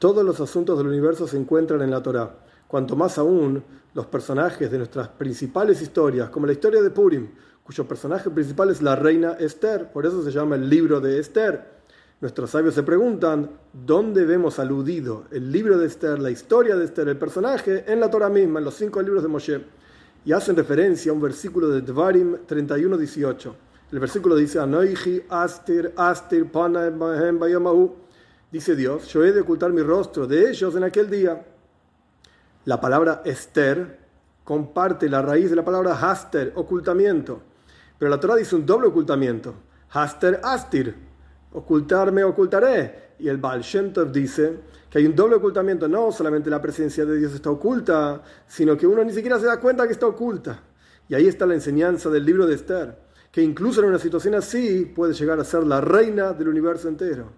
Todos los asuntos del universo se encuentran en la Torá. Cuanto más aún los personajes de nuestras principales historias, como la historia de Purim, cuyo personaje principal es la reina Esther, por eso se llama el libro de Esther. Nuestros sabios se preguntan, ¿dónde vemos aludido el libro de Esther, la historia de Esther, el personaje, en la Torah misma, en los cinco libros de Moshe? Y hacen referencia a un versículo de Dvarim 31-18. El versículo dice, Anoichi astir astir Dice Dios, yo he de ocultar mi rostro de ellos en aquel día. La palabra Esther comparte la raíz de la palabra haster, ocultamiento. Pero la Torah dice un doble ocultamiento. Haster astir, ocultarme, ocultaré. Y el Baal Shem Tov dice que hay un doble ocultamiento, no solamente la presencia de Dios está oculta, sino que uno ni siquiera se da cuenta que está oculta. Y ahí está la enseñanza del libro de Esther que incluso en una situación así puede llegar a ser la reina del universo entero.